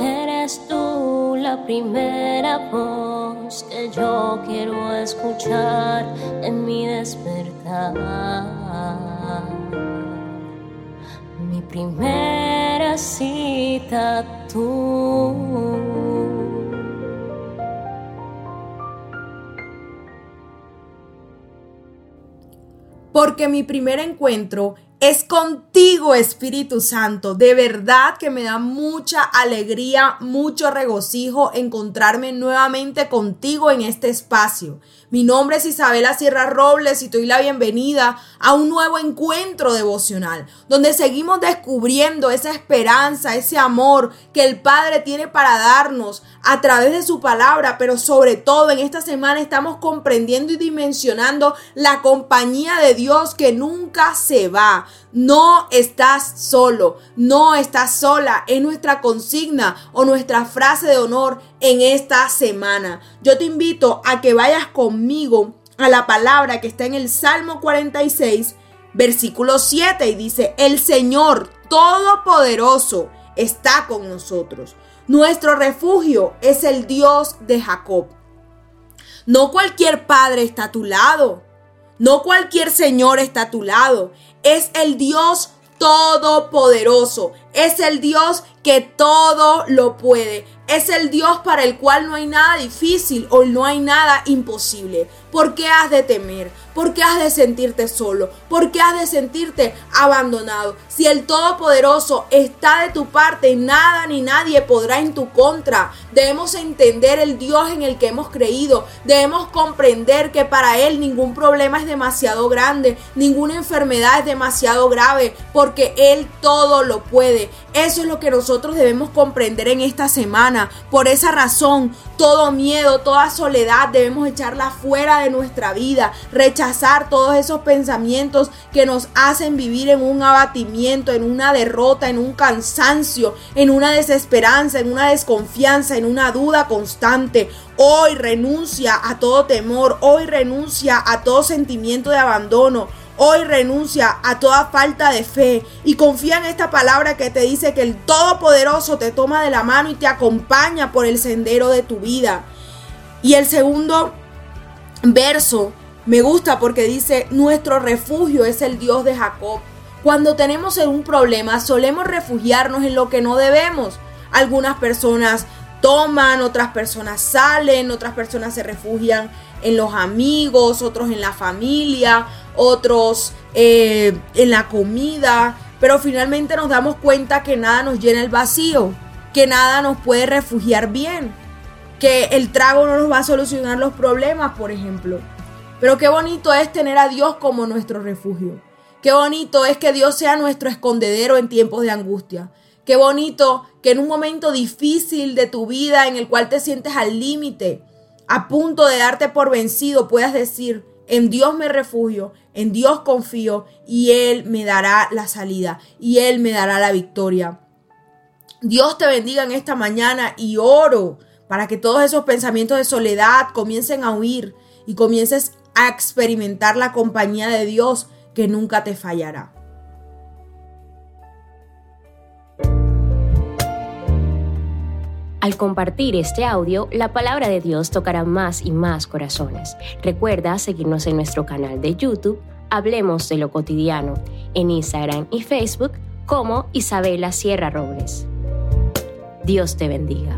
Eres tú la primera voz que yo quiero escuchar en mi despertar. Mi primera cita tú. porque mi primer encuentro es contigo, Espíritu Santo. De verdad que me da mucha alegría, mucho regocijo encontrarme nuevamente contigo en este espacio. Mi nombre es Isabela Sierra Robles y te doy la bienvenida a un nuevo encuentro devocional, donde seguimos descubriendo esa esperanza, ese amor que el Padre tiene para darnos a través de su palabra, pero sobre todo en esta semana estamos comprendiendo y dimensionando la compañía de Dios que nunca se va. No estás solo, no estás sola. Es nuestra consigna o nuestra frase de honor en esta semana. Yo te invito a que vayas conmigo a la palabra que está en el Salmo 46, versículo 7 y dice, el Señor Todopoderoso está con nosotros. Nuestro refugio es el Dios de Jacob. No cualquier padre está a tu lado. No cualquier Señor está a tu lado. Es el Dios todopoderoso. Es el Dios que todo lo puede. Es el Dios para el cual no hay nada difícil o no hay nada imposible. ¿Por qué has de temer? ¿Por qué has de sentirte solo? ¿Por qué has de sentirte abandonado? Si el Todopoderoso está de tu parte, nada ni nadie podrá en tu contra. Debemos entender el Dios en el que hemos creído. Debemos comprender que para Él ningún problema es demasiado grande, ninguna enfermedad es demasiado grave, porque Él todo lo puede. Eso es lo que nosotros debemos comprender en esta semana. Por esa razón, todo miedo, toda soledad debemos echarla fuera de nuestra vida, rechazar todos esos pensamientos que nos hacen vivir en un abatimiento, en una derrota, en un cansancio, en una desesperanza, en una desconfianza, en una duda constante. Hoy renuncia a todo temor, hoy renuncia a todo sentimiento de abandono. Hoy renuncia a toda falta de fe y confía en esta palabra que te dice que el Todopoderoso te toma de la mano y te acompaña por el sendero de tu vida. Y el segundo verso me gusta porque dice, nuestro refugio es el Dios de Jacob. Cuando tenemos un problema solemos refugiarnos en lo que no debemos. Algunas personas toman, otras personas salen, otras personas se refugian en los amigos, otros en la familia, otros eh, en la comida, pero finalmente nos damos cuenta que nada nos llena el vacío, que nada nos puede refugiar bien, que el trago no nos va a solucionar los problemas, por ejemplo. Pero qué bonito es tener a Dios como nuestro refugio. Qué bonito es que Dios sea nuestro escondedero en tiempos de angustia. Qué bonito que en un momento difícil de tu vida en el cual te sientes al límite, a punto de darte por vencido, puedas decir, en Dios me refugio, en Dios confío y Él me dará la salida y Él me dará la victoria. Dios te bendiga en esta mañana y oro para que todos esos pensamientos de soledad comiencen a huir y comiences a experimentar la compañía de Dios que nunca te fallará. Al compartir este audio, la palabra de Dios tocará más y más corazones. Recuerda seguirnos en nuestro canal de YouTube, Hablemos de lo cotidiano, en Instagram y Facebook como Isabela Sierra Robles. Dios te bendiga.